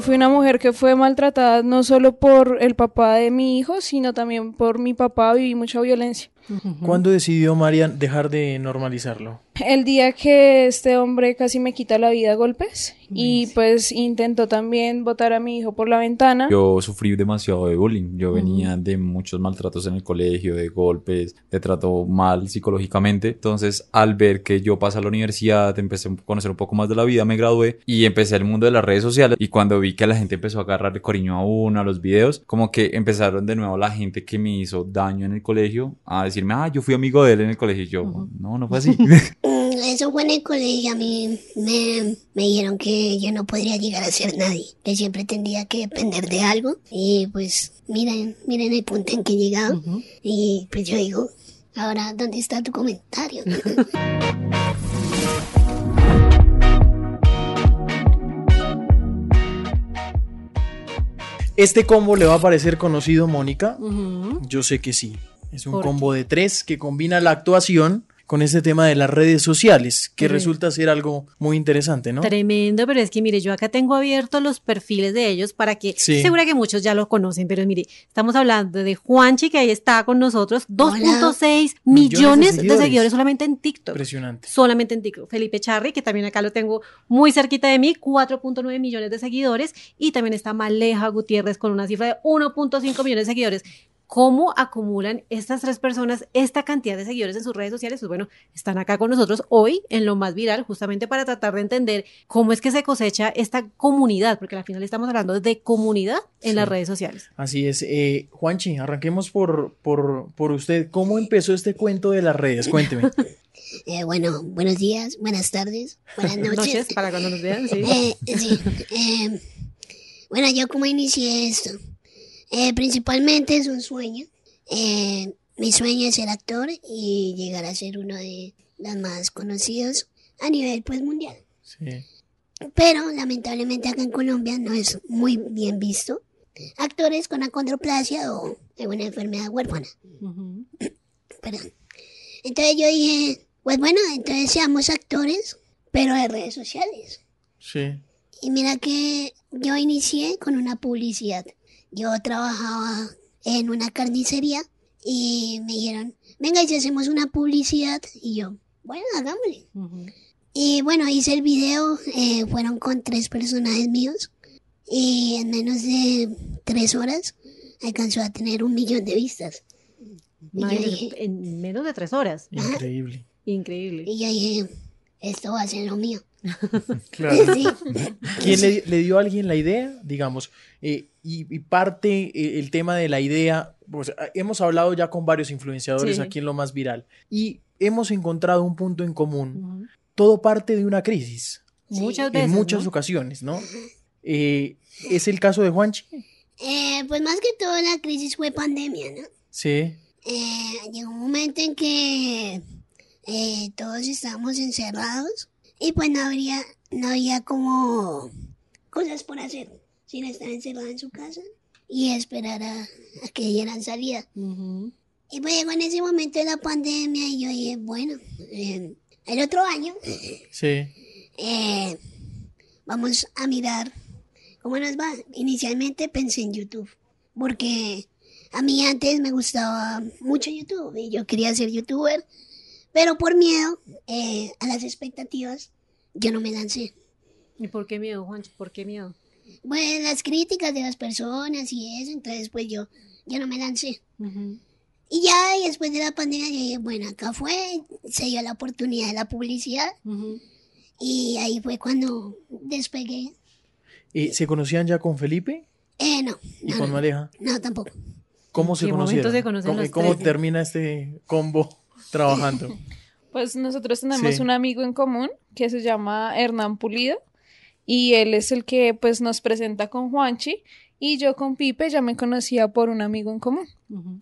Fui una mujer que fue maltratada no solo por el papá de mi hijo, sino también por mi papá. Viví mucha violencia. ¿Cuándo decidió Marian dejar de normalizarlo? El día que este hombre casi me quita la vida a golpes y pues intentó también botar a mi hijo por la ventana. Yo sufrí demasiado de bullying. Yo venía de muchos maltratos en el colegio, de golpes, de trato mal psicológicamente. Entonces, al ver que yo pasé a la universidad, empecé a conocer un poco más de la vida, me gradué y empecé el mundo de las redes sociales. Y cuando vi que la gente empezó a agarrarle cariño a uno, a los videos, como que empezaron de nuevo la gente que me hizo daño en el colegio a decirme, ah, yo fui amigo de él en el colegio. Y yo, no, no fue así. Eso fue en el colegio. A mí me, me dijeron que yo no podría llegar a ser nadie, que siempre tendría que depender de algo. Y pues miren, miren el punto en que he llegado. Y pues yo digo, ahora, ¿dónde está tu comentario? ¿Este combo le va a parecer conocido, Mónica? Yo sé que sí. Es un ¿Por combo de tres que combina la actuación con este tema de las redes sociales, que Tremendo. resulta ser algo muy interesante, ¿no? Tremendo, pero es que mire, yo acá tengo abiertos los perfiles de ellos para que, Sí. segura que muchos ya lo conocen, pero mire, estamos hablando de Juanchi, que ahí está con nosotros, 2.6 millones, de, seguidores. seguidores. solamente en TikTok. Impresionante. Solamente en TikTok. Felipe Charri, que también acá lo tengo muy cerquita de mí, 4.9 millones de seguidores. Y también está Maleja Gutiérrez con una cifra de 1.5 millones de seguidores. ¿Cómo acumulan estas tres personas esta cantidad de seguidores en sus redes sociales? Pues bueno, están acá con nosotros hoy en lo más viral, justamente para tratar de entender cómo es que se cosecha esta comunidad, porque al final estamos hablando de comunidad en Sí. las redes sociales. Así es. Eh, Juanchi, arranquemos por, por, por usted. ¿Cómo empezó este cuento de las redes? Cuénteme. Eh, bueno, buenos días, buenas tardes, buenas noches. Noches, para cuando nos vean, sí. Eh, sí, eh, bueno, yo como inicié esto, Eh, principalmente es un sueño. Eh, mi sueño es ser actor y llegar a ser uno de los más conocidos a nivel pues mundial. Sí. Pero lamentablemente acá en Colombia no es muy bien visto. Actores con acondroplasia o alguna enfermedad huérfana. Perdón. Entonces yo dije, pues bueno, entonces seamos actores, pero de redes sociales. Sí. Y mira que yo inicié con una publicidad. Yo trabajaba en una carnicería y me dijeron, venga, y si hacemos una publicidad. Y yo, bueno, hagámosle. Y bueno, hice el video, eh, fueron con tres personajes míos. Y en menos de tres horas alcanzó a tener un millón de vistas. Dije, en menos de tres horas. Increíble. Increíble. y yo dije, esto va a ser lo mío. Claro. Sí. ¿Quién le, le dio a alguien la idea? Digamos, eh, y, y parte eh, el tema de la idea, pues ah, hemos hablado ya con varios influenciadores Sí. aquí en lo más viral y hemos encontrado un punto en común. Todo parte de una crisis, Muchas veces. en muchas ¿no? ocasiones, ¿no? Eh, ¿Es el caso de Juanchi? Eh, pues más que todo la crisis fue pandemia, ¿no? Sí, Eh, llegó un momento en que eh, todos estábamos encerrados y pues no habría, no había como cosas por hacer sin estar encerrado en su casa y esperar a, a que dieran salida. Y pues llegó en ese momento de la pandemia y yo dije, bueno, eh, el otro año sí, eh, vamos a mirar cómo nos va. Inicialmente pensé en YouTube, porque a mí antes me gustaba mucho YouTube y yo quería ser youtuber, pero por miedo eh, a las expectativas yo no me lancé. ¿Y por qué miedo, Juancho? ¿Por qué miedo? Bueno, las críticas de las personas y eso, entonces pues yo, yo no me lancé. Y ya y después de la pandemia yo dije, bueno, acá fue, se dio la oportunidad de la publicidad y ahí fue cuando despegué. Eh, ¿Se conocían ya con Felipe Eh, no, y no, con no, Maleja? no, tampoco. ¿Cómo ¿En se conocieron? se ¿Cómo, termina este combo trabajando? Pues nosotros tenemos Sí. un amigo en común que se llama Hernán Pulido y él es el que pues nos presenta con Juanchi y yo con Pipe ya me conocía por un amigo en común.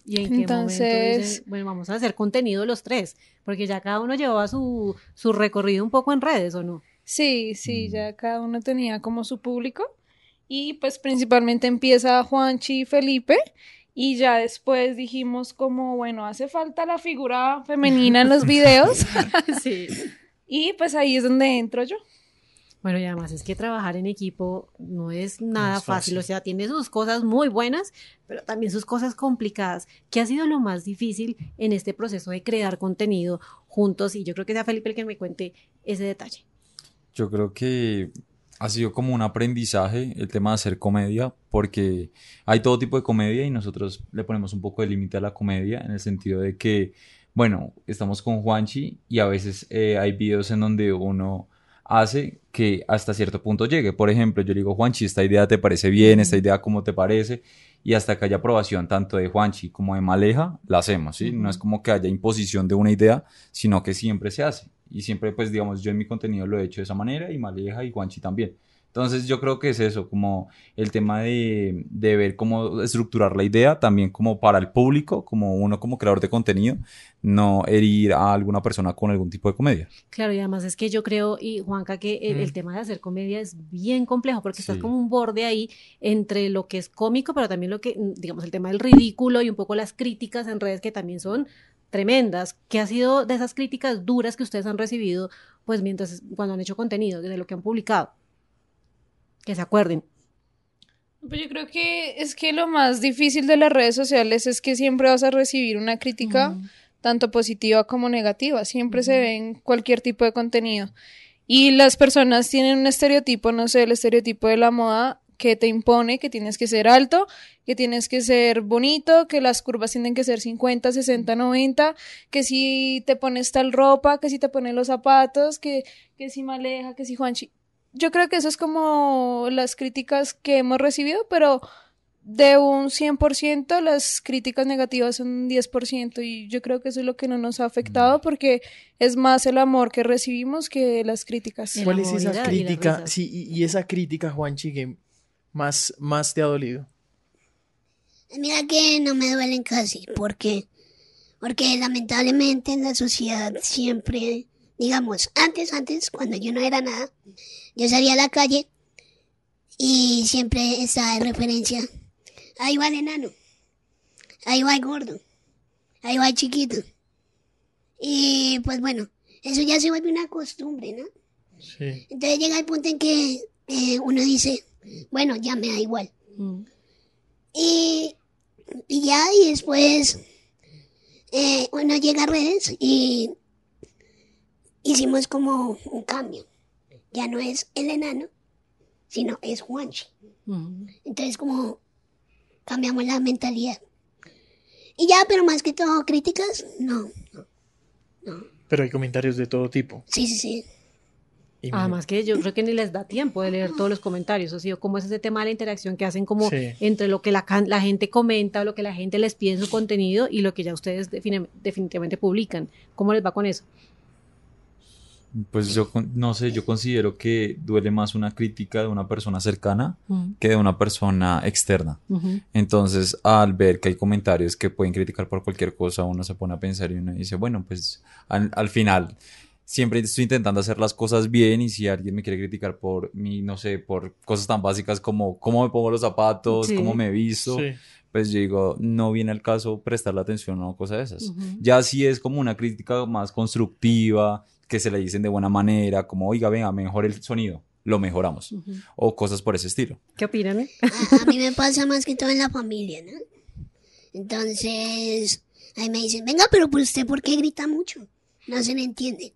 ¿Y en qué Entonces- dicen, bueno, vamos a hacer contenido los tres? Porque ya cada uno llevaba su, su recorrido un poco en redes, ¿o no? Sí, sí, ya cada uno tenía como su público y pues principalmente empieza Juanchi y Felipe y ya después dijimos como bueno, hace falta la figura femenina en los videos sí. y pues ahí es donde entro yo. Bueno, y además es que trabajar en equipo no es nada es fácil. fácil. o sea, tiene sus cosas muy buenas, pero también sus cosas complicadas. ¿Qué ha sido lo más difícil en este proceso de crear contenido juntos? Y yo creo que sea Felipe el que me cuente ese detalle. Yo creo que ha sido como un aprendizaje el tema de hacer comedia, porque hay todo tipo de comedia y nosotros le ponemos un poco de límite a la comedia en el sentido de que, bueno, estamos con Juanchi y a veces eh, hay videos en donde uno hace que hasta cierto punto llegue. Por ejemplo, yo le digo, Juanchi, esta idea te parece bien, esta idea cómo te parece, y hasta que haya aprobación tanto de Juanchi como de Maleja, la hacemos, ¿sí? No es como que haya imposición de una idea, sino que siempre se hace. Y siempre, pues, digamos, yo en mi contenido lo he hecho de esa manera y Maleja y Juanchi también. Entonces yo creo que es eso, como el tema de, de ver cómo estructurar la idea, también como para el público, como uno como creador de contenido, no herir a alguna persona con algún tipo de comedia. Claro, y además es que yo creo, y Juanca, que el, el tema de hacer comedia es bien complejo, porque estás Sí. como un borde ahí entre lo que es cómico, pero también lo que, mm, digamos, el tema del ridículo y un poco las críticas en redes que también son tremendas. ¿Qué ha sido de esas críticas duras que ustedes han recibido, pues mientras, cuando han hecho contenido, de lo que han publicado? Que se acuerden. Pues yo creo que es que lo más difícil de las redes sociales es que siempre vas a recibir una crítica, tanto positiva como negativa. Siempre se ve en cualquier tipo de contenido. Y las personas tienen un estereotipo, no sé, el estereotipo de la moda que te impone que tienes que ser alto, que tienes que ser bonito, que las curvas tienen que ser 50, 60, 90, que si te pones tal ropa, que si te pones los zapatos, que, que si Maleja, que si Juanchi. Yo creo que eso es como las críticas que hemos recibido, pero de un 100% las críticas negativas son un 10% y yo creo que eso es lo que no nos ha afectado porque es más el amor que recibimos que las críticas. ¿Cuál es esa y crítica? Sí, y, y esa crítica, Juanchi, que más, más te ha dolido. Mira que no me duelen casi, porque porque lamentablemente en la sociedad siempre, digamos, antes, antes, cuando yo no era nada, yo salía a la calle y siempre estaba de referencia. Ahí va el enano, ahí va el gordo, ahí va el chiquito. Y pues bueno, eso ya se vuelve una costumbre, ¿no? Sí. Entonces llega el punto en que eh, uno dice, bueno, ya me da igual. Mm. Y, y ya, y después eh, uno llega a redes y hicimos como un cambio. Ya no es el enano, sino es Juanchi. Mm. Entonces como cambiamos la mentalidad. Y ya, pero más que todo críticas, no. Pero hay comentarios de todo tipo. Sí, sí, sí. Y Además que yo creo que ni les da tiempo de leer todos los comentarios, o sea, cómo es ese tema de la interacción que hacen como Sí. entre lo que la, la gente comenta, lo que la gente les pide en su contenido y lo que ya ustedes definitivamente publican. ¿Cómo les va con eso? Pues yo no sé, yo considero que duele más una crítica de una persona cercana que de una persona externa. Entonces, al ver que hay comentarios que pueden criticar por cualquier cosa, uno se pone a pensar y uno dice, bueno, pues al, al final siempre estoy intentando hacer las cosas bien y si alguien me quiere criticar por mi, no sé, por cosas tan básicas como cómo me pongo los zapatos, Sí. cómo me visto, Sí. pues yo digo, no viene al caso prestarle atención a cosas de esas. Ya si es como una crítica más constructiva, que se le dicen de buena manera, como, oiga, venga, mejor el sonido, lo mejoramos. O cosas por ese estilo. ¿Qué opinan? A, a mí me pasa más que todo en la familia, ¿no? Entonces, ahí me dicen, venga, pero por usted, ¿por qué grita mucho? No se le entiende.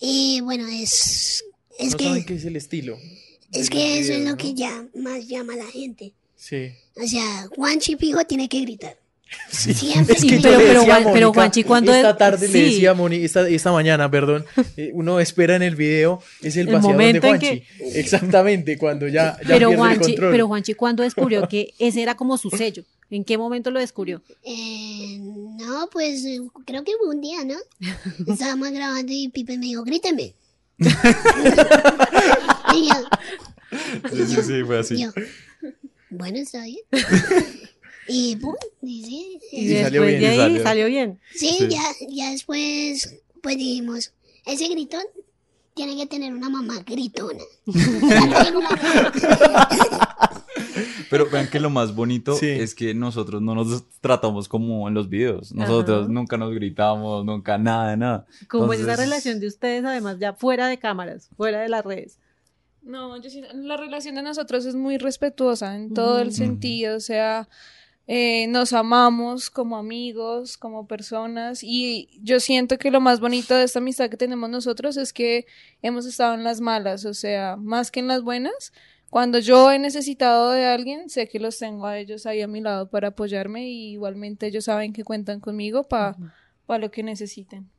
Y bueno, es, es no que, saben qué es el estilo. es que eso es lo ¿no? que ya más llama a la gente. Sí. O sea, Juan Chipijo tiene que gritar. Sí. Siempre Es que yo pero- le pero decía pero Juanchi, ¿cuándo esta es- tarde le sí. decía a Mónica, esta, esta mañana, perdón, eh, uno espera en el video, es el, El paseador de Juanchi. Exactamente, cuando ya, ya Pero pierde el Juanchi, control. pero Juanchi, ¿cuándo descubrió que ese era como su sello? ¿En qué momento lo descubrió? Eh, no, pues eh, creo que fue un día, ¿no? Estábamos grabando y Pipe me dijo, gríteme. y yo, Sí, sí, sí, fue así. yo, bueno, está bien. Y pum, y sí, Y, Y sí, salió después bien, de ahí salió. salió bien. sí, Sí. Ya, ya después, pues dijimos, ese gritón tiene que tener una mamá gritona. Pero vean que lo más bonito Sí. es que nosotros no nos tratamos como en los videos. Nosotros Ajá. nunca nos gritamos, nunca nada nada. ¿Cómo es esa Entonces- relación de ustedes, además, ya fuera de cámaras, fuera de las redes? No, yo siento- la relación de nosotros es muy respetuosa en todo el sentido, o sea, eh, nos amamos como amigos, como personas, y yo siento que lo más bonito de esta amistad que tenemos nosotros es que hemos estado en las malas, o sea, más que en las buenas. Cuando yo he necesitado de alguien, sé que los tengo a ellos ahí a mi lado para apoyarme y igualmente ellos saben que cuentan conmigo para lo que necesiten.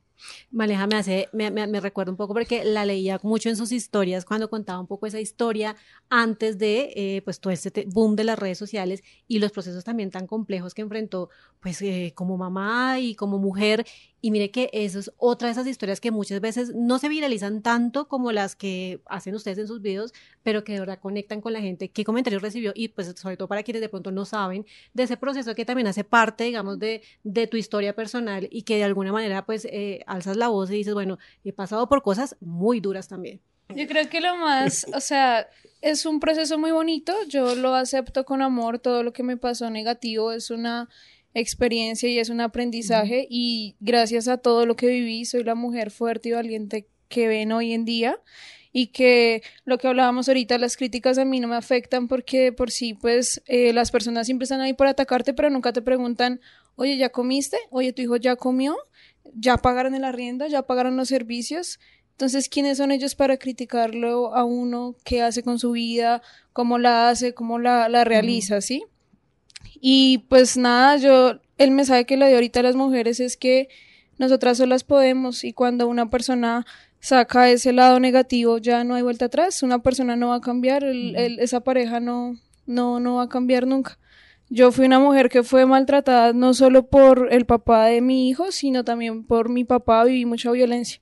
Maleja me hace, me, recuerda un poco porque la leía mucho en sus historias cuando contaba un poco esa historia antes de eh, pues todo este te- boom de las redes sociales y los procesos también tan complejos que enfrentó pues eh, como mamá y como mujer y mire que eso es otra de esas historias que muchas veces no se viralizan tanto como las que hacen ustedes en sus videos, pero que de verdad conectan con la gente. ¿Qué comentarios recibió? Y pues sobre todo para quienes de pronto no saben de ese proceso que también hace parte, digamos, de, de tu historia personal y que de alguna manera pues eh, alzas la voz y dices, bueno, he pasado por cosas muy duras también. Yo creo que lo más, o sea, es un proceso muy bonito, yo lo acepto con amor, todo lo que me pasó negativo es una experiencia y es un aprendizaje y gracias a todo lo que viví soy la mujer fuerte y valiente que ven hoy en día y que lo que hablábamos ahorita, las críticas a mí no me afectan porque de por sí pues eh, las personas siempre están ahí por atacarte pero nunca te preguntan, oye, ¿ya comiste? Oye, ¿tu hijo ya comió? ¿Ya pagaron el arriendo? ¿Ya pagaron los servicios? Entonces, ¿quiénes son ellos para criticarlo a uno? ¿Qué hace con su vida? ¿Cómo la hace? ¿Cómo la, la realiza? ¿Sí? Y pues nada, yo, el mensaje que le doy ahorita a las mujeres es que nosotras solas podemos y cuando una persona saca ese lado negativo ya no hay vuelta atrás, una persona no va a cambiar, el- el- esa pareja no, no, no va a cambiar nunca. Yo fui una mujer que fue maltratada no solo por el papá de mi hijo, sino también por mi papá, viví mucha violencia.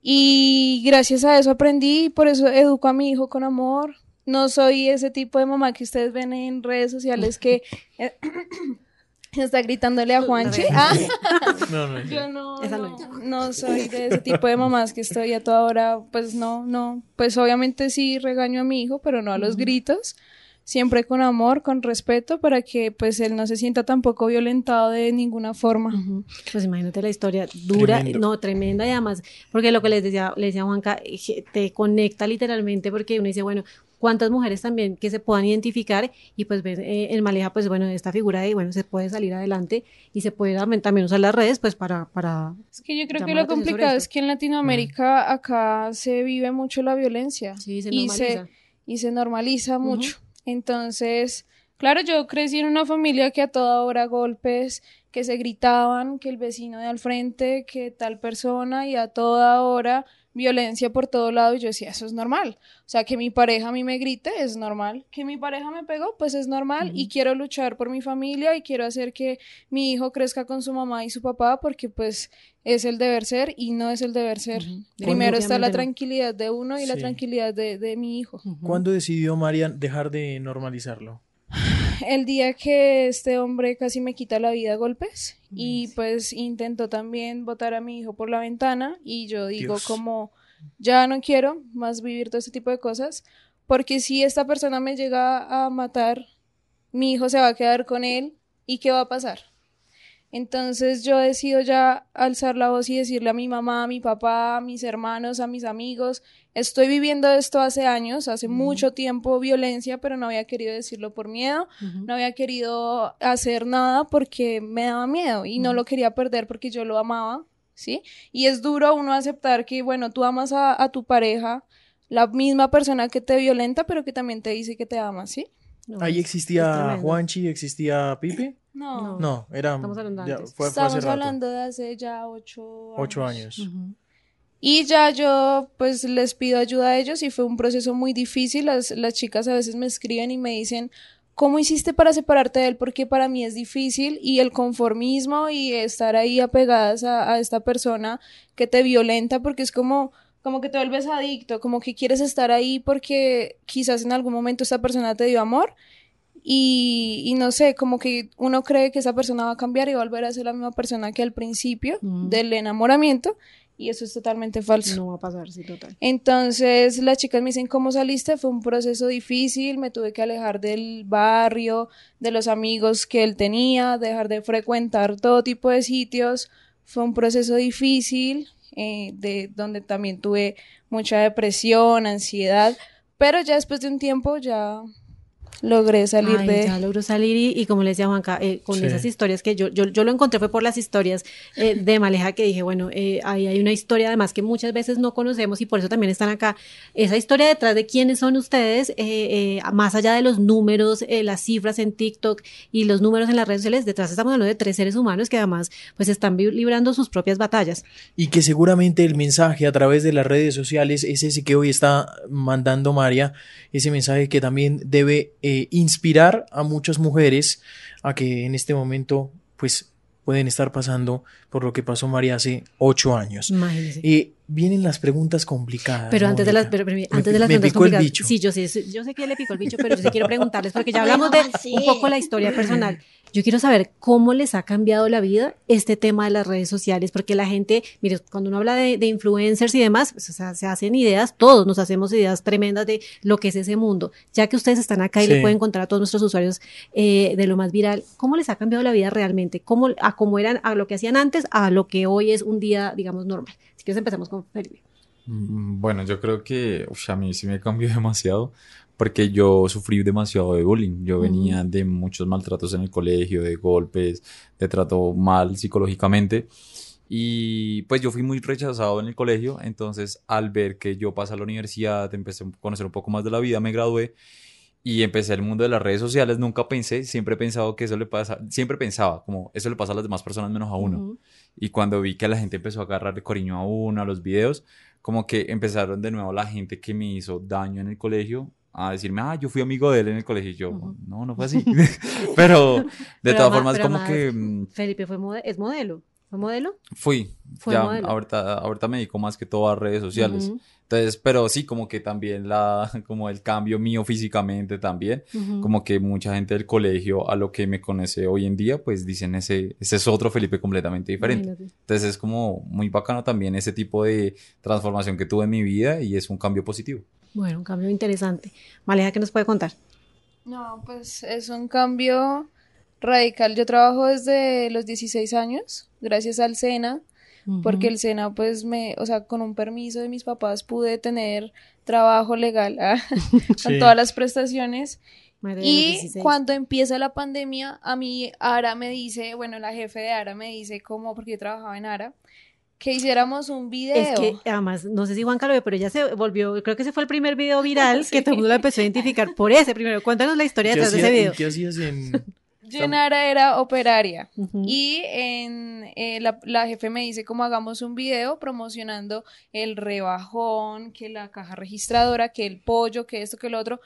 Y gracias a eso aprendí por eso educo a mi hijo con amor. No soy ese tipo de mamá que ustedes ven en redes sociales que eh, está gritándole a Juanchi. Ah, No, no, yo no, no, no soy de ese tipo de mamás que estoy a toda hora, pues no, no, pues obviamente sí regaño a mi hijo, pero no a los gritos, siempre con amor, con respeto, para que pues él no se sienta tampoco violentado de ninguna forma. Ujú. Pues imagínate la historia dura, Tremendo. no, tremenda y además, porque lo que les decía, le decía Juanca, eh, te conecta literalmente porque uno dice, bueno, cuántas mujeres también que se puedan identificar y pues ves eh, en Maleja, pues bueno, esta figura de, bueno, se puede salir adelante y se puede también, usar las redes pues para, para Es que yo creo que lo complicado es que en Latinoamérica acá se vive mucho la violencia sí, se y se y se normaliza mucho. Entonces, claro, yo crecí en una familia que a toda hora golpes, que se gritaban, que el vecino de al frente, que tal persona y a toda hora violencia por todo lado y yo decía, eso es normal. O sea, que mi pareja a mí me grite es normal, que mi pareja me pegó, pues es normal y quiero luchar por mi familia y quiero hacer que mi hijo crezca con su mamá y su papá porque pues es el deber ser y no es el deber ser. Primero está la tranquilidad de uno y la tranquilidad de, de mi hijo. ¿Cuándo decidió Marian dejar de normalizarlo? El día que este hombre casi me quita la vida a golpes y pues intentó también botar a mi hijo por la ventana y yo digo Dios. como ya no quiero más vivir todo este tipo de cosas porque si esta persona me llega a matar, mi hijo se va a quedar con él y ¿qué va a pasar? Entonces yo decido ya alzar la voz y decirle a mi mamá, a mi papá, a mis hermanos, a mis amigos, estoy viviendo esto hace años, hace mucho tiempo, violencia, pero no había querido decirlo por miedo, no había querido hacer nada porque me daba miedo y no lo quería perder porque yo lo amaba, ¿sí? Y es duro uno aceptar que, bueno, tú amas a, a tu pareja, la misma persona que te violenta, pero que también te dice que te ama, ¿sí? No, Ahí existía. Juanchi, existía Pipe. No. No, era. Estamos hablando ya, antes. fue, fue Estamos hace rato. hablando de hace ya ocho años. Ocho años. Y ya yo pues les pido ayuda a ellos y fue un proceso muy difícil. Las, las chicas a veces me escriben y me dicen, ¿cómo hiciste para separarte de él? Porque para mí es difícil y el conformismo y estar ahí apegadas a, a esta persona que te violenta porque es como, como que te vuelves adicto, como que quieres estar ahí porque quizás en algún momento esta persona te dio amor y, y no sé, como que uno cree que esa persona va a cambiar y va a volver a ser la misma persona que al principio Mm. del enamoramiento Y eso es totalmente falso. No va a pasar, sí, total. Entonces las chicas me dicen, ¿cómo saliste? Fue un proceso difícil, me tuve que alejar del barrio, de los amigos que él tenía, dejar de frecuentar todo tipo de sitios. Fue un proceso difícil, eh, de donde también tuve mucha depresión, ansiedad, pero ya después de un tiempo ya logré salir Ay, de... Ya logró salir y, y como le decía Juanca, eh, con Sí. esas historias que yo, yo, yo lo encontré fue por las historias eh, de Maleja que dije, bueno, eh, ahí hay una historia además que muchas veces no conocemos y por eso también están acá. Esa historia detrás de quiénes son ustedes, eh, eh, más allá de los números, eh, las cifras en TikTok y los números en las redes sociales, detrás estamos hablando de tres seres humanos que además pues están librando sus propias batallas. Y que seguramente el mensaje a través de las redes sociales es ese que hoy está mandando María, ese mensaje que también debe eh, inspirar a muchas mujeres a que en este momento pues pueden estar pasando por lo que pasó María hace ocho años. Imagínense. Eh, vienen las preguntas complicadas. Pero antes de las, pero- pero- Me antes de pi- las me preguntas picó el complicadas- bicho. Sí, yo sé, yo sé que le picó el bicho, pero yo sí quiero preguntarles porque ya hablamos de un poco la historia personal. Yo quiero saber cómo les ha cambiado la vida este tema de las redes sociales, porque la gente, mire, cuando uno habla de, de influencers y demás, pues, o sea, se hacen ideas, todos nos hacemos ideas tremendas de lo que es ese mundo. Ya que ustedes están acá y Sí. le pueden contar a todos nuestros usuarios eh, de lo más viral, ¿cómo les ha cambiado la vida realmente? ¿Cómo, a cómo eran, a lo que hacían antes, a lo que hoy es un día, digamos, normal? Así que empezamos con Felipe. Mm, Bueno, yo creo que uf, a mí sí me cambió demasiado porque yo sufrí demasiado de bullying. Yo venía de muchos maltratos en el colegio, de golpes, de trato mal psicológicamente. Y pues yo fui muy rechazado en el colegio, entonces al ver que yo pasé a la universidad, empecé a conocer un poco más de la vida, me gradué y empecé el mundo de las redes sociales. Nunca pensé, siempre he pensado que eso le pasa, siempre pensaba como eso le pasa a las demás personas menos a uno. Ujú. Y cuando vi que la gente empezó a agarrar cariño a uno, a los videos, como que empezaron de nuevo la gente que me hizo daño en el colegio a decirme, ah, yo fui amigo de él en el colegio. Y yo, Ujú. no, no fue así. pero de Pero todas formas, como que mm, Felipe fue mode- es modelo. ¿Fue modelo? fui. Fue ya, modelo. ahorita, ahorita me dedico más que todo a redes sociales. Ujú, Entonces, pero sí, como que también la, como el cambio mío físicamente también. ujú. Como que mucha gente del colegio a lo que me conoce hoy en día, pues dicen ese, ese es otro Felipe completamente diferente. Imagínate. Entonces es como muy bacano también ese tipo de transformación que tuve en mi vida y es un cambio positivo. Bueno, un cambio interesante. Maleja, ¿qué nos puede contar? No, pues es un cambio radical. Yo trabajo desde los 16 años, gracias al SENA, porque el SENA, pues me, o sea, con un permiso de mis papás pude tener trabajo legal ah, con Sí. todas las prestaciones. Madre Y 16. cuando empieza la pandemia, a mí Ara me dice, bueno, la jefe de Ara me dice, como porque yo trabajaba en Ara, que hiciéramos un video. Es que además, no sé si Juan lo ve, pero ella se volvió, creo que ese fue el primer video viral que todo el mundo la empezó a identificar por ese primero. Cuéntanos la historia ¿Qué detrás de ese video. ¿Qué hacías en...? Yo era operaria. Y en, eh, la, la jefe me dice como hagamos un video promocionando el rebajón, que la caja registradora, que el pollo, que esto, que lo otro.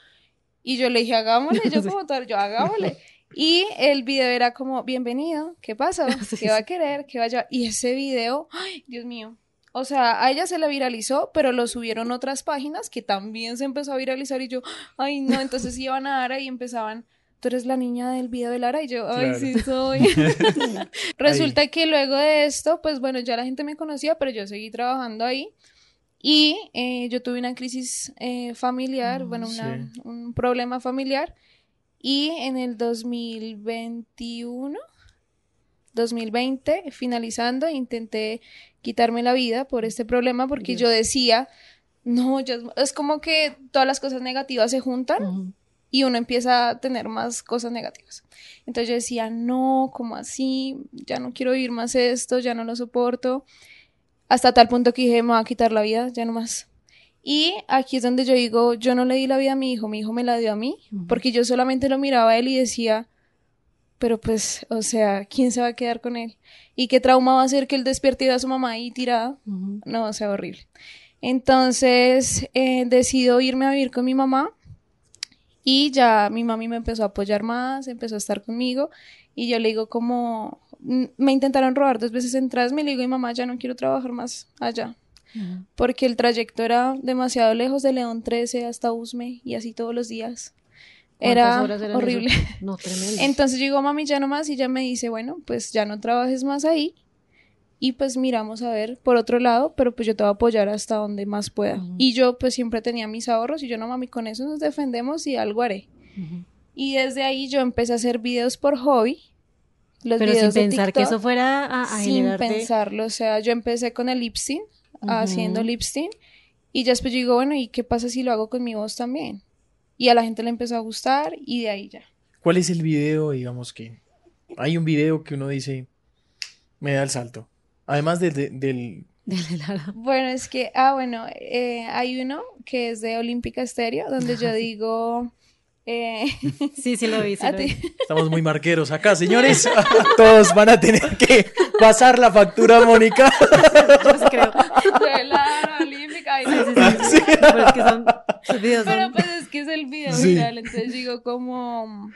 Y yo le dije, hagámosle, yo como tal, yo hagámosle. Y el video era como, bienvenido, ¿qué pasa? ¿Qué va a querer? ¿Qué va a llevar? Y ese video, ay, Dios mío. O sea, a ella se la viralizó, pero lo subieron otras páginas que también se empezó a viralizar y yo, ay no, entonces iban a Ara y empezaban, tú eres la niña del video de Lara y yo, ay Claro. sí soy. Resulta que luego de esto, pues bueno, ya la gente me conocía, pero yo seguí trabajando ahí. Y eh, yo tuve una crisis eh, familiar, Mm, bueno, una- sí. un problema familiar. Y en el 2021, 2020, finalizando, intenté quitarme la vida por este problema porque Dios. yo decía, no, yo, es como que todas las cosas negativas se juntan Ujú. y uno empieza a tener más cosas negativas. Entonces yo decía, no, ¿cómo así? Ya no quiero vivir más esto, ya no lo soporto. Hasta tal punto que dije, me va a quitar la vida, ya no más. Y aquí es donde yo digo, yo no le di la vida a mi hijo, mi hijo me la dio a mí, porque yo solamente lo miraba a él y decía, pero pues, o sea, ¿quién se va a quedar con él? ¿Y qué trauma va a ser que él despierte y vea a su mamá ahí tirada? No, o sea, horrible. Entonces, eh, decido irme a vivir con mi mamá y ya mi mami me empezó a apoyar más, empezó a estar conmigo y yo le digo como, me intentaron robar dos veces en Trasme y le digo, "Ay, mamá, ya no quiero trabajar más allá, Porque el trayecto era demasiado lejos de León 13 hasta Usme y así todos los días. Era ¿Cuántas horas eran horrible. eso? No, tremendo. Entonces digo, mami, ya no más, y ella me dice, bueno, pues ya no trabajes más ahí y pues miramos a ver por otro lado, pero pues yo te voy a apoyar hasta donde más pueda. Y yo pues siempre tenía mis ahorros y yo no mami, con eso nos defendemos y algo haré. Y desde ahí yo empecé a hacer videos por hobby. Los Pero sin de pensar que eso fuera a, a sin generarte... pensarlo, o sea, yo empecé con el lip sync, haciendo lip sync, y ya después yo digo, bueno, ¿y qué pasa si lo hago con mi voz también? Y a la gente le empezó a gustar y de ahí ya. ¿Cuál es el video, digamos que hay un video que uno dice, me da el salto? Además de- de- del... Bueno, es que, ah, bueno, eh, hay uno que es de Olímpica Estéreo, donde yo digo, eh, Sí, sí lo vi, sí lo vi. Estamos muy marqueros acá, señores. Todos van a tener que pasar la factura Mónica. La Olímpica. ay, no. Sí, sí, sí. Pero es que son... Videos Pero son... pues es que es el video Sí. viral, entonces digo como...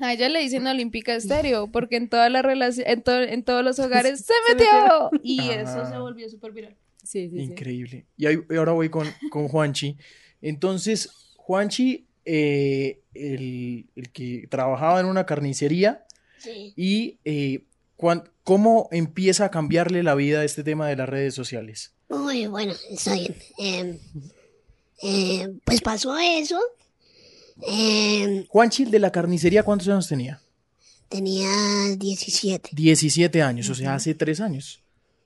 A ella le dicen Olímpica Estéreo, porque en todas las relaciones, en, to- en todos los hogares se metió. Y Ah. eso se volvió súper viral. Sí, sí, sí. Increíble. Y, ahí- y ahora voy con, con Juanchi. Entonces, Juanchi, eh, el, el que trabajaba en una carnicería, Sí. y eh, cuan- cómo empieza a cambiarle la vida este tema de las redes sociales. Muy bueno, está bien. Eh, eh, pues pasó eso. Eh, Juanchi, el de la carnicería, ¿cuántos años tenía? tenía 17. 17 años, o sea, hace 3 años.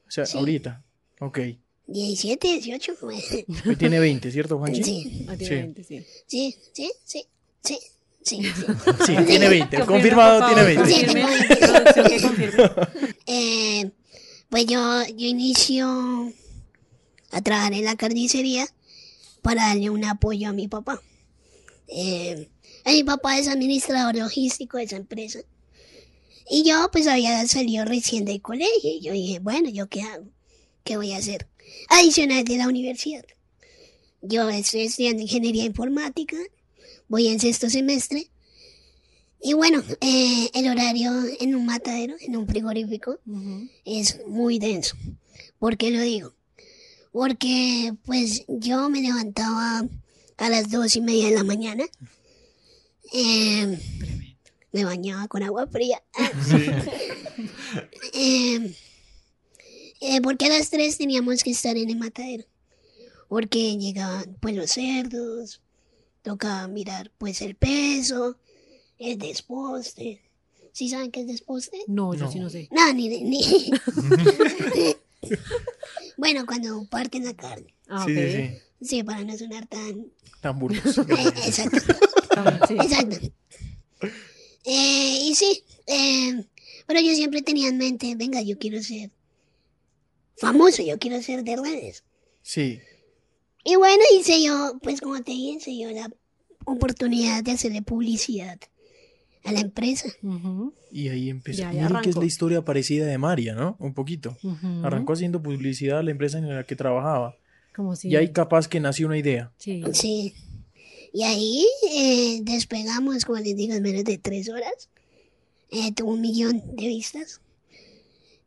O sea, Sí. ahorita. Ok. 17, 18. bueno. Hoy tiene 20, ¿cierto, Juanchi? Sí, Ah, Sí. tiene 20, sí. sí, sí, sí, sí, sí. sí. Sí, tiene 20. Confirme, Confirmado, tiene favor, 20. Sí, tengo Producción que confirme. Eh, pues yo, yo inicio a trabajar en la carnicería para darle un apoyo a mi papá. Eh, mi papá es administrador logístico de esa empresa. Y yo pues había salido recién del colegio y yo dije, bueno, ¿yo qué hago? ¿Qué voy a hacer? Adicional de la universidad. Yo estoy estudiando ingeniería informática, voy en sexto semestre. Y bueno, eh, el horario en un matadero, en un frigorífico, es muy denso. ¿Por qué lo digo? Porque pues yo me levantaba a las dos y media de la mañana. Eh, me bañaba con agua fría. Eh, eh, porque a las tres teníamos que estar en el matadero. Porque llegaban pues los cerdos, tocaba mirar pues el peso, el desposte. ¿Sí saben qué es desposte? No, yo No. sí no sé. No, ni, ni. bueno, cuando parten la carne. Ah, Sí, ok. sí, sí. Sí, para no sonar tan. Tan burdos. Eh, exacto, sí. exacto. Eh, y sí, eh, pero yo siempre tenía en mente, venga, yo quiero ser famoso, yo quiero ser de redes. Sí. Y bueno, hice yo, pues como te dije, se dio la oportunidad de hacerle publicidad a la empresa. Y ahí empezó. Miren que es arrancó. la historia parecida de María, ¿no? Un poquito. Arrancó haciendo publicidad a la empresa en la que trabajaba. Como si... Y ahí capaz que nació una idea. Sí. Sí. Y ahí eh, despegamos, como les digo, en menos de tres horas. Eh, tuvo un millón de vistas.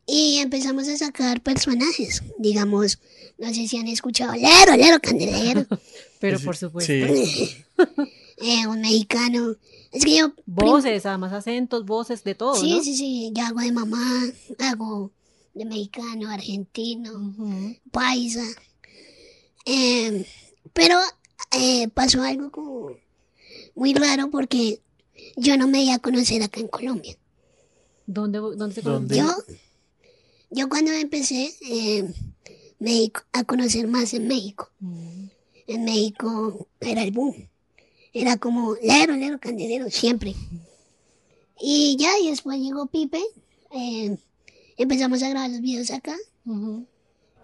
Y empezamos a sacar personajes. Digamos, no sé si han escuchado Lero, Lero Candelero. Pero por supuesto. Sí. eh, un mexicano. Es que yo. prim- Voces, además acentos, voces, de todo, Sí, ¿no? sí, sí. Yo hago de mamá, hago de mexicano, argentino. Paisa. Eh, pero eh, pasó algo como muy raro porque yo no me iba a conocer acá en Colombia. ¿Dónde, dónde se ¿Dónde? Yo, yo cuando empecé eh, me di a conocer más en México. Mm. En México era el boom. Era como lero, lero, candelero, siempre. Y ya, y después llegó Pipe. eh, empezamos a grabar los videos acá. Ujú.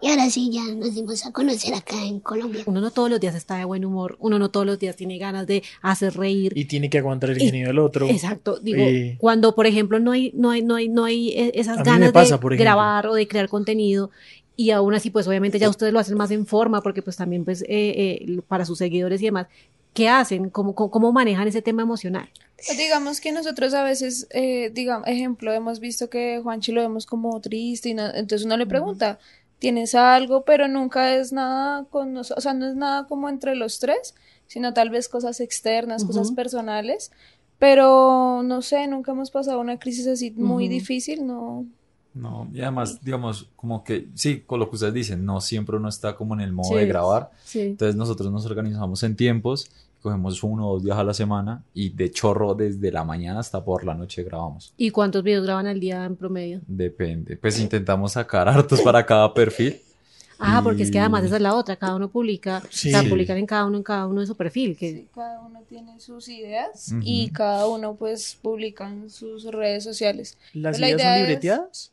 Y ahora sí ya nos dimos a conocer acá en Colombia. Uno no todos los días está de buen humor, uno no todos los días tiene ganas de hacer reír. Y tiene que aguantar el Y- genio del otro. Exacto, digo, Eh, cuando por ejemplo no hay, no hay, no hay, no hay eh, esas ganas pasa, de grabar o de crear contenido y aún así pues obviamente ya ustedes lo hacen más en forma porque pues también pues eh, eh, para sus seguidores y demás, ¿qué hacen? ¿Cómo, cómo, manejan ese tema emocional? Pues digamos que nosotros a veces, eh, digamos, ejemplo, hemos visto que Juanchi lo vemos como triste y no- entonces uno le pregunta, ¿tienes algo? Pero nunca es nada con nosotros, o sea, no es nada como entre los tres, sino tal vez cosas externas, cosas personales, pero no sé, nunca hemos pasado una crisis así muy difícil, no. No, y además, digamos, como que, sí, con lo que ustedes dicen, no siempre uno está como en el modo Sí. de grabar. Sí. Entonces nosotros nos organizamos en tiempos, cogemos uno o dos días a la semana y de chorro desde la mañana hasta por la noche grabamos. ¿Y cuántos videos graban al día en promedio? Depende. Pues intentamos sacar hartos para cada perfil. Ah, porque es que además esa es la otra, cada uno publica, Sí. o sea, Sí. publican en cada uno, en cada uno de su perfil, que Cada uno tiene sus ideas y cada uno pues publica en sus redes sociales. ¿Las La ideas idea son es- libreteadas?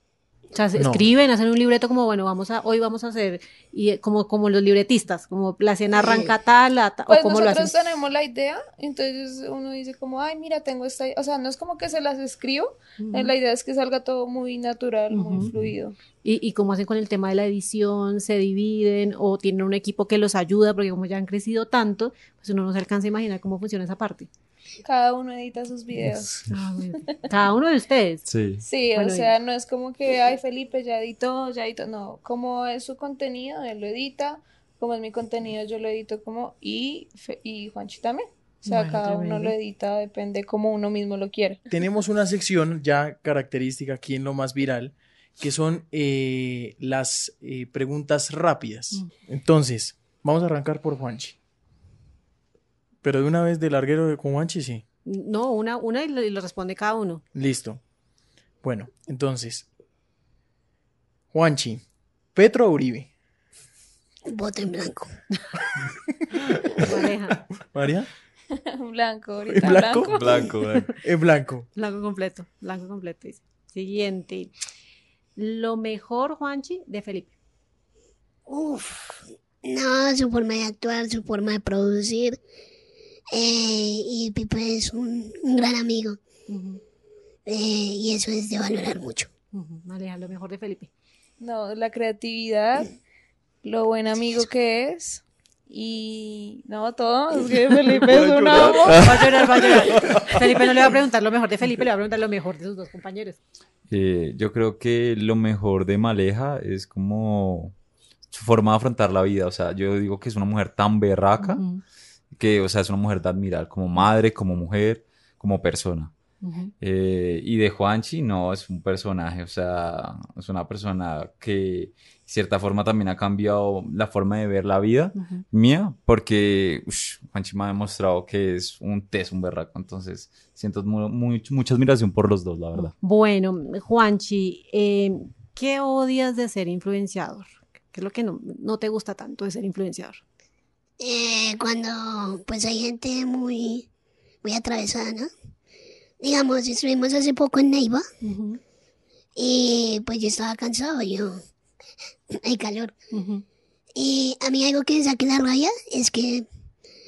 O sea, se No. escriben, hacen un libreto como, bueno, vamos a, hoy vamos a hacer, y eh, como, como los libretistas, como la escena arranca tal, la ta- Pues o cómo lo hacen. nosotros tenemos la idea, entonces uno dice como, ay, mira, tengo esta, o sea, no es como que se las escribo, eh, la idea es que salga todo muy natural, muy fluido. ¿Y, y cómo hacen con el tema de la edición? ¿Se dividen o tienen un equipo que los ayuda? Porque como ya han crecido tanto, pues uno no se alcanza a imaginar cómo funciona esa parte. Cada uno edita sus videos. Ah, bueno. Cada uno de ustedes. Sí. Sí, Bueno, o sea, no es como que, ay, Felipe ya editó, ya editó, no, como es su contenido, él lo edita, como es mi contenido, yo lo edito como, y, Fe- y Juanchi también. O sea, Bueno, cada uno lo edita, depende como uno mismo lo quiere. Tenemos una sección ya característica aquí en lo más viral, que son eh, las eh, preguntas rápidas. Mm. Entonces, vamos a arrancar por Juanchi. Pero de una vez de larguero de con Juanchi, sí. No, una, una y lo, y lo responde cada uno. Listo. Bueno, entonces. Juanchi, ¿Petro o Uribe? Voto en blanco. María, blanco, ahorita blanco? blanco. Blanco, blanco. en blanco. Blanco completo. Blanco completo. dice. Siguiente. Lo mejor, Juanchi, de Felipe. Uf, no, su forma de actuar, su forma de producir. Eh, y Pipe es un, un gran amigo. Ujú, eh, y eso es de valorar mucho. ujú. Maneja lo mejor de Felipe. No, la creatividad, lo buen amigo que es, y no, todo, es que Felipe es un amo. Va a llorar, va a llorar. Felipe no le va a preguntar lo mejor de Felipe, le va a preguntar lo mejor de sus dos compañeros. Eh, yo creo que lo mejor de Maleja es como su forma de afrontar la vida. O sea, yo digo que es una mujer tan berraca Ujú, que, o sea, es una mujer de admirar como madre, como mujer, como persona. Eh, y de Juanchi, no, es un personaje, o sea, es una persona que de cierta forma también ha cambiado la forma de ver la vida mía, porque Juanchi me ha demostrado que es un test, un berraco, entonces siento muy- mucha admiración por los dos, la verdad. Bueno, Juanchi, eh, ¿qué odias de ser influenciador? ¿Qué es lo que no, no te gusta tanto de ser influenciador? Eh, cuando pues hay gente muy, muy atravesada, ¿no? Digamos, estuvimos hace poco en Neiva y pues yo estaba cansado, yo... Hay calor. Y a mí algo que me saque la raya es que,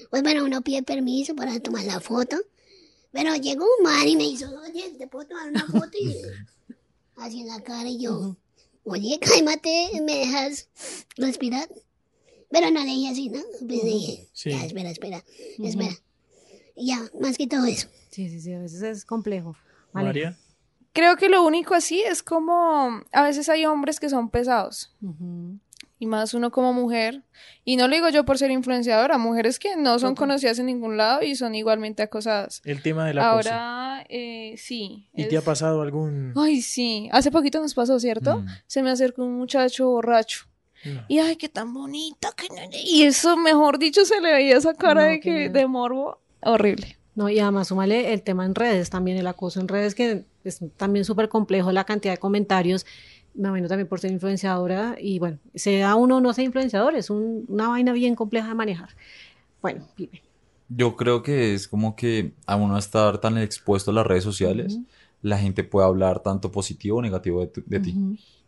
pues bueno, uno pide permiso para tomar la foto, pero llegó un man y me hizo, oye, ¿te puedo tomar una foto? Y así en la cara y yo, oye, cálmate, ¿me dejas respirar? Pero no le dije así, ¿no? Pues dije, Sí. ya, espera, espera, espera. Y ya, más que todo eso. Sí, sí, sí, a veces es complejo. Vale. María. Creo que lo único así es como, a veces hay hombres que son pesados, y más uno como mujer, y no lo digo yo por ser influenciadora, mujeres que no son conocidas en ningún lado y son igualmente acosadas. El tema de la cosa. Ahora, eh, sí. ¿Y es- te ha pasado algún...? Ay, sí. Hace poquito nos pasó, ¿cierto? Mm. Se me acercó un muchacho borracho. No. Y ay, qué tan bonita. Que... no- Y eso, mejor dicho, se le veía esa cara No, de, que, de morbo. Horrible. No, y además súmale el tema en redes, también el acoso en redes, que es también súper complejo la cantidad de comentarios, me imagino también por ser influenciadora, y bueno, sea uno o no sea influenciador, es un- una vaina bien compleja de manejar. Bueno, Pipe. Yo creo que es como que a uno estar tan expuesto a las redes sociales, la gente puede hablar tanto positivo o negativo de, de ti.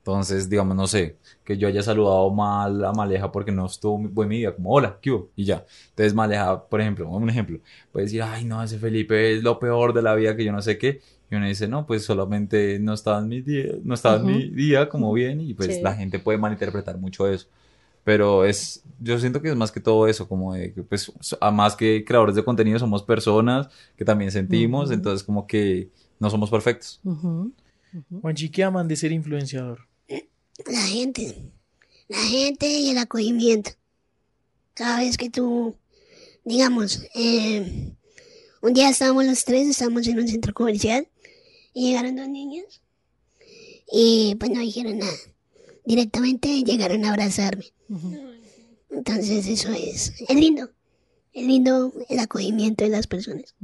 Entonces, digamos, no sé, que yo haya saludado mal a Maleja porque no estuvo muy buen mi día, como hola, ¿qué hubo? Y ya. Entonces, Maleja, por ejemplo, un ejemplo, puede decir, ay, no, ese Felipe es lo peor de la vida, que yo no sé qué. Y uno dice, no, pues solamente no estaba en mi día, no estaba en mi día como bien, y pues Sí. la gente puede malinterpretar mucho eso. Pero es, yo siento que es más que todo eso, como de que, pues, a más que creadores de contenido, somos personas que también sentimos, Ujú. entonces como que no somos perfectos. Ujú. Ujú. Juanchi, ¿qué aman de ser influenciador? La gente, la gente y el acogimiento. Cada vez que tú, digamos, eh, un día estábamos los tres, estábamos en un centro comercial y llegaron dos niñas y pues no dijeron nada. Directamente llegaron a abrazarme. Entonces eso es, es lindo. Es lindo el acogimiento de las personas.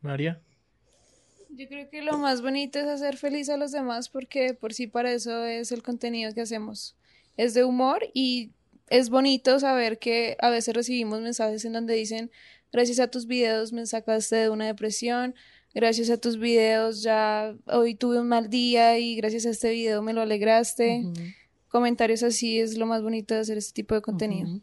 María. Yo creo que lo más bonito es hacer feliz a los demás porque por sí para eso es el contenido que hacemos. Es de humor y es bonito saber que a veces recibimos mensajes en donde dicen, gracias a tus videos me sacaste de una depresión, gracias a tus videos ya hoy tuve un mal día y gracias a este video me lo alegraste. Comentarios así es lo más bonito de hacer este tipo de contenido.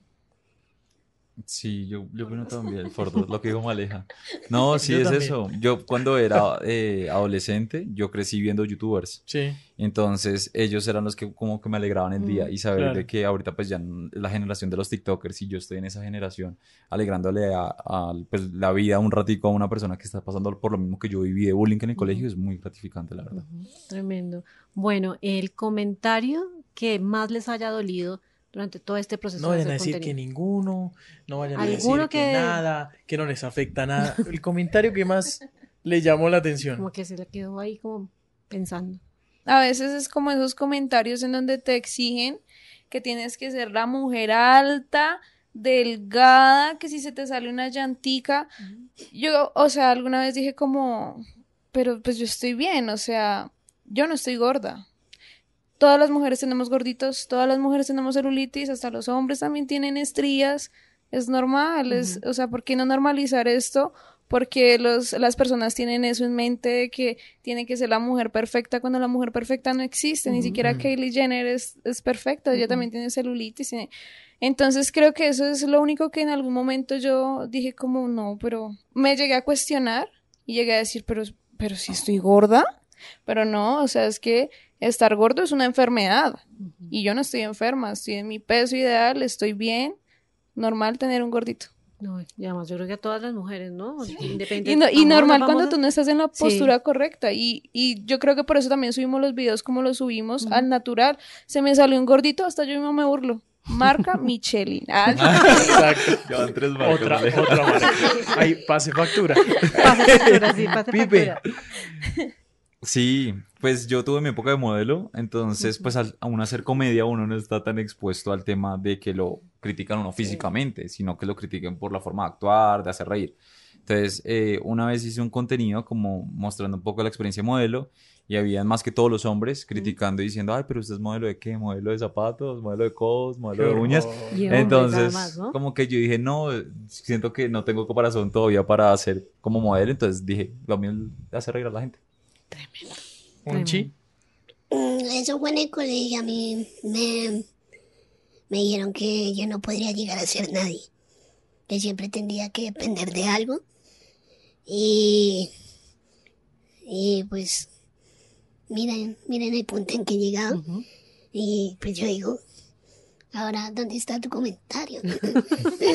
Sí, yo, yo opino también, lo que dijo Maleja. No, sí Yo es también. eso. Yo cuando era eh, adolescente, yo crecí viendo youtubers. Sí. Entonces ellos eran los que como que me alegraban el día y saber claro. de que ahorita pues ya la generación de los TikTokers y yo estoy en esa generación alegrándole a, a, pues, la vida un ratico a una persona que está pasando por lo mismo que yo viví de bullying en el colegio es muy gratificante, la verdad. Tremendo. Bueno, el comentario que más les haya dolido durante todo este proceso No de vayan a decir que ninguno, no vayan a decir que- nada, que no les afecta nada. El comentario que más le llamó la atención. Como que se le quedó ahí como pensando. A veces es como esos comentarios en donde te exigen que tienes que ser la mujer alta, delgada, que si se te sale una llantica. Yo, o sea, alguna vez dije como, pero pues yo estoy bien, o sea, yo no estoy gorda. Todas las mujeres tenemos gorditos, todas las mujeres tenemos celulitis, hasta los hombres también tienen estrías. Es normal, es, o sea, ¿por qué no normalizar esto? Porque los, las personas tienen eso en mente de que tiene que ser la mujer perfecta cuando la mujer perfecta no existe. Ni siquiera Kylie Jenner es, es perfecta, ella también tiene celulitis. tiene- Entonces creo que eso es lo único que en algún momento yo dije como no, pero me llegué a cuestionar y llegué a decir, pero, pero si estoy gorda. Pero no, o sea, es que estar gordo es una enfermedad. Y yo no estoy enferma, estoy en mi peso ideal, estoy bien. Normal tener un gordito. No, y además yo creo que a todas las mujeres, ¿no? Independiente. Y, no- y normal cuando a- tú no estás en la Sí. postura correcta. Y, y yo creo que por eso también subimos los videos como los subimos al natural. Se me salió un gordito, hasta yo mismo me burlo. Marca Michelin. Ah, Exacto. Tres marcas, Otra, otra marca. Ahí, pase factura. Pase factura, sí, pase Pipe. factura. Sí, pues yo tuve mi época de modelo, entonces pues al aún hacer comedia uno no está tan expuesto al tema de que lo critican a uno físicamente, sino que lo critiquen por la forma de actuar, de hacer reír. Entonces, eh, una vez hice un contenido como mostrando un poco la experiencia de modelo y habían más que todos los hombres criticando y diciendo, ay, pero usted es modelo de qué, modelo de zapatos, modelo de codos, modelo de uñas. Y Entonces, como que yo dije, no, siento que no tengo comparación todavía para hacer como modelo, entonces dije, lo mío es hacer reír a la gente. Unchi. Mm, Eso fue en el colegio. A mí me, me dijeron que yo no podría llegar a ser nadie. Que siempre tendría que depender de algo. Y, y pues, miren, miren el punto en que he llegado. Y pues yo digo, ahora, ¿dónde está tu comentario?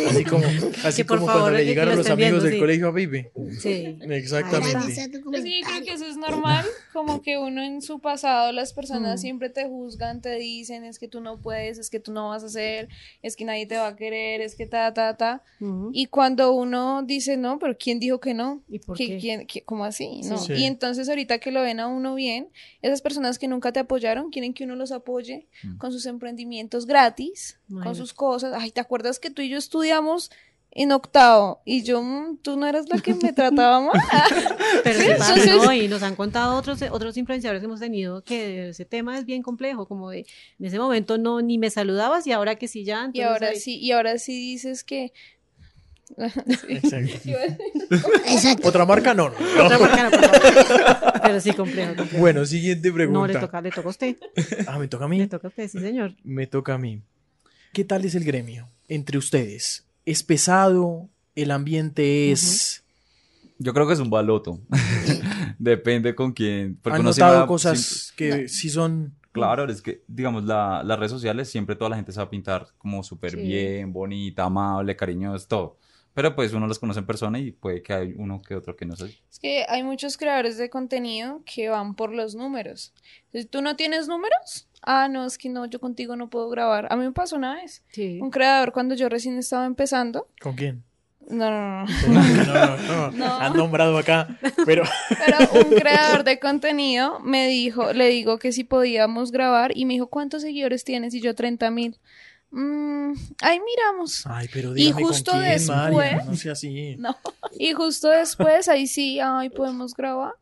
Así como, así como favor, cuando le que llegaron lo los amigos viendo, del sí. colegio a Pipe. Sí. Ahora, ¿dónde Exactamente. está tu Es que yo creo que eso es normal, como que uno en su pasado las personas Mm. siempre te juzgan, te dicen es que tú no puedes, es que tú no vas a hacer, es que nadie te va a querer, es que ta, ta, ta. Ujú. Y cuando uno dice no, pero ¿quién dijo que no? ¿Y por ¿Qué- qué? quién- qué- ¿Cómo así? No. Sí. Y entonces ahorita que lo ven a uno bien, esas personas que nunca te apoyaron quieren que uno los apoye con sus emprendimientos gratis, con Imagínate. sus cosas. Ay, ¿te acuerdas que tú y yo estudiamos en octavo? Y yo, mm, tú no eras la que me trataba mal. Pero Sí, sí entonces- ¿no? Y nos han contado otros, otros influenciadores que hemos tenido que ese tema es bien complejo, como de en ese momento no ni me saludabas y ahora que sí ya. Y ahora ahí- sí, y ahora sí dices que... Exacto. Exacto. Otra marca no. no. Otra marca no, por favor. Pero sí, complejo, complejo. Bueno, siguiente pregunta. no, le toca, le toca a usted. Ah, me toca a Le mí. toca a usted, sí, señor. Me toca a mí. ¿Qué tal es el gremio entre ustedes? ¿Es pesado? ¿El ambiente es... Yo creo que es un baloto. Depende con quién. porque ¿Han notado va- cosas que sí son... Claro, es que, digamos, la- las redes sociales siempre toda la gente se va a pintar como súper Sí. bien, bonita, amable, cariñosa, todo. Pero pues uno los conoce en persona y puede que hay uno que otro que no sé. Es que hay muchos creadores de contenido que van por los números. Entonces, ¿tú no tienes números? Ah, no, es que no, yo contigo no puedo grabar. A mí me pasó una vez. Sí. Un creador cuando yo recién estaba empezando, ¿Con quién? No, no, no. No, no, no, No. Han nombrado acá, pero Pero un creador de contenido me dijo, le digo que si podíamos grabar y me dijo, ¿cuántos seguidores tienes? Y yo, 30 mil. Mm, ahí miramos. Ay, pero Y justo con quién, después- María, no sea así. No. Y justo después, ahí sí, ay, podemos grabar.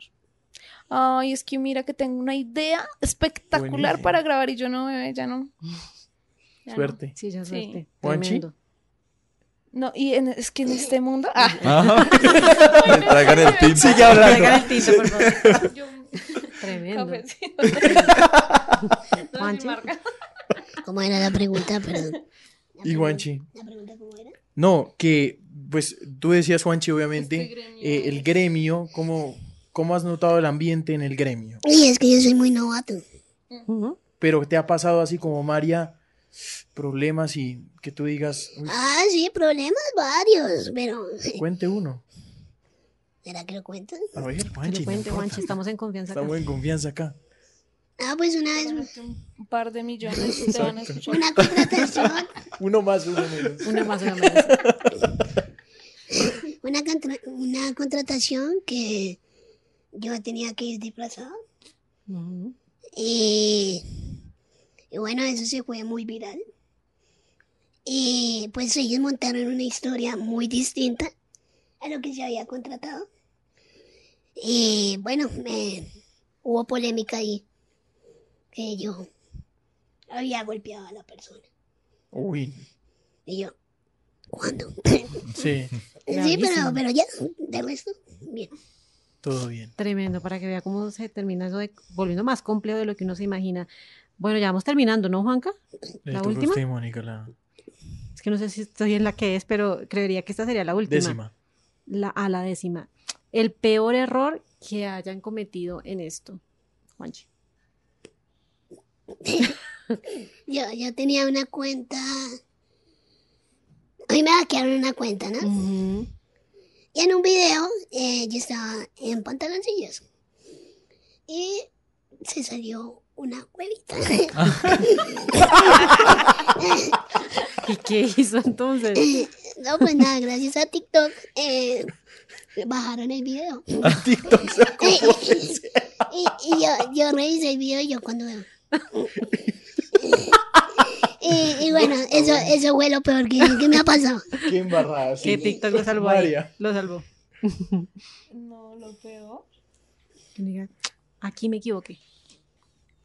Ay, es que mira que tengo una idea espectacular Buenísimo. para grabar y yo no, bebé, ya no. Ya no. Suerte. Sí, ya Sí. suerte. ¿Juanchi? Tremendo. No, y en- es que en este mundo. Ah, Ajá. Me traigan el tip. Sigue Traigan hablando. el tinto, por favor. yo. Tremendo. Cafecito. No, marca. ¿Cómo era la pregunta? Perdón. Y Juanchi. ¿La pregunta cómo era? No, que pues tú decías, Juanchi, obviamente, Este gremio eh, el gremio, ¿cómo, ¿cómo has notado el ambiente en el gremio? Y es que yo soy muy novato. Pero te ha pasado así como María, problemas y que tú digas, "Uy, Ah, sí, problemas varios, pero... cuente uno. ¿Será que lo cuento? A ver, Juanchi. cuente. Juanchi, estamos en confianza acá. Estamos en confianza acá. Ah, pues una vez Un par de millones te van a escuchar. una contratación, Uno más, uno menos. Una más, una menos. una, contra- una contratación que yo tenía que ir disfrazado. Y, y bueno, eso se fue muy viral. Y pues ellos montaron una historia muy distinta a lo que se había contratado. Y bueno, me, hubo polémica ahí. Que yo había golpeado a la persona. Uy, Y yo, ¿cuándo? sí, sí, pero, pero ya, de resto, bien. Todo bien. Tremendo, para que vea cómo se termina eso de volviendo más complejo de lo que uno se imagina. Bueno, ya vamos terminando, ¿no, Juanca? ¿La última? usted, Mónica, la Es que no sé si estoy en la que es, pero creería que esta sería la última. décima. La, a la décima. El peor error que hayan cometido en esto, Juanchi. Yo, yo tenía una cuenta. Hoy me hackearon una cuenta, ¿no? Ujú. Y en un video eh, yo estaba en pantaloncillos. Y se salió una huevita. ¿Y qué hizo entonces? no, pues nada, gracias a TikTok eh, bajaron el video. A TikTok se y y yo, yo revisé el video y yo cuando veo. Y, y bueno, eso, eso fue lo peor que, que me ha pasado. Qué embarrada. sí. Que TikTok lo salvó ahí. Lo salvó. No, lo peor. Aquí me equivoqué.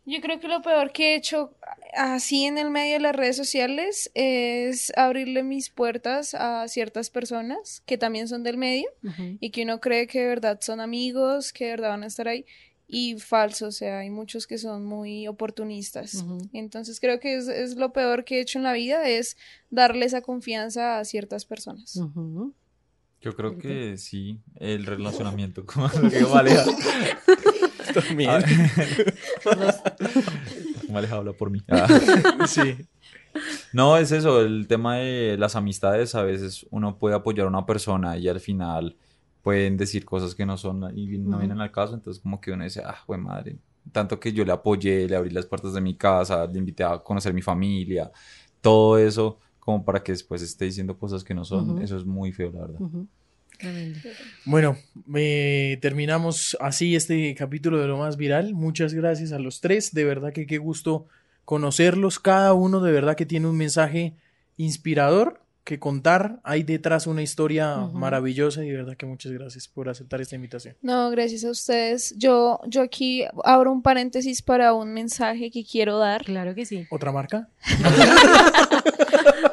Yo creo que lo peor que he hecho así en el medio de las redes sociales es abrirle mis puertas a ciertas personas que también son del medio y que uno cree que de verdad son amigos, que de verdad van a estar ahí y falso, o sea, hay muchos que son muy oportunistas. Entonces creo que es, es lo peor que he hecho en la vida, es darle esa confianza a ciertas personas. Yo creo que sí, el relacionamiento, como lo que habla por mí. Ah. Sí. No, es eso, el tema de las amistades, a veces uno puede apoyar a una persona y al final pueden decir cosas que no son y no vienen al caso, entonces como que uno dice, ah, güey madre, tanto que yo le apoyé, le abrí las puertas de mi casa, le invité a conocer mi familia, todo eso como para que después esté diciendo cosas que no son, eso es muy feo, la verdad. Bueno, eh, terminamos así este capítulo de lo más viral. Muchas gracias a los tres. De verdad que qué gusto conocerlos. Cada uno de verdad que tiene un mensaje inspirador que contar. Hay detrás una historia Ujú. maravillosa y de verdad que muchas gracias por aceptar esta invitación. No, gracias a ustedes. Yo, yo aquí abro un paréntesis para un mensaje que quiero dar. Claro que sí. ¿Otra marca?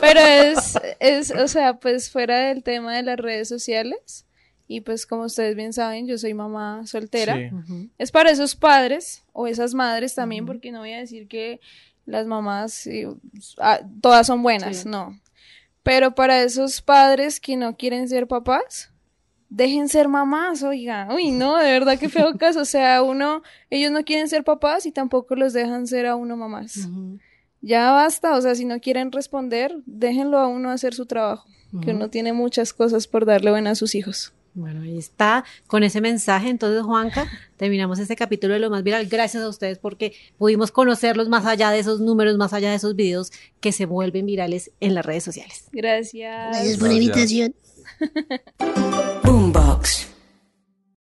Pero es, es, o sea, pues fuera del tema de las redes sociales. Y pues como ustedes bien saben, yo soy mamá soltera. Sí. Ujú. Es para esos padres o esas madres también, porque no voy a decir que las mamás eh, ah, todas son buenas, Sí. no. Pero para esos padres que no quieren ser papás, dejen ser mamás, oiga. Uy, no, de verdad que feo caso. O sea, uno, ellos no quieren ser papás y tampoco los dejan ser a uno mamás. Ya basta, o sea, si no quieren responder, déjenlo a uno hacer su trabajo, que uno tiene muchas cosas por darle buenas a sus hijos. Bueno, ahí está, con ese mensaje. Entonces, Juanca, terminamos este capítulo de lo más viral. Gracias a ustedes porque pudimos conocerlos más allá de esos números, más allá de esos videos que se vuelven virales en las redes sociales. Gracias. Gracias por la invitación.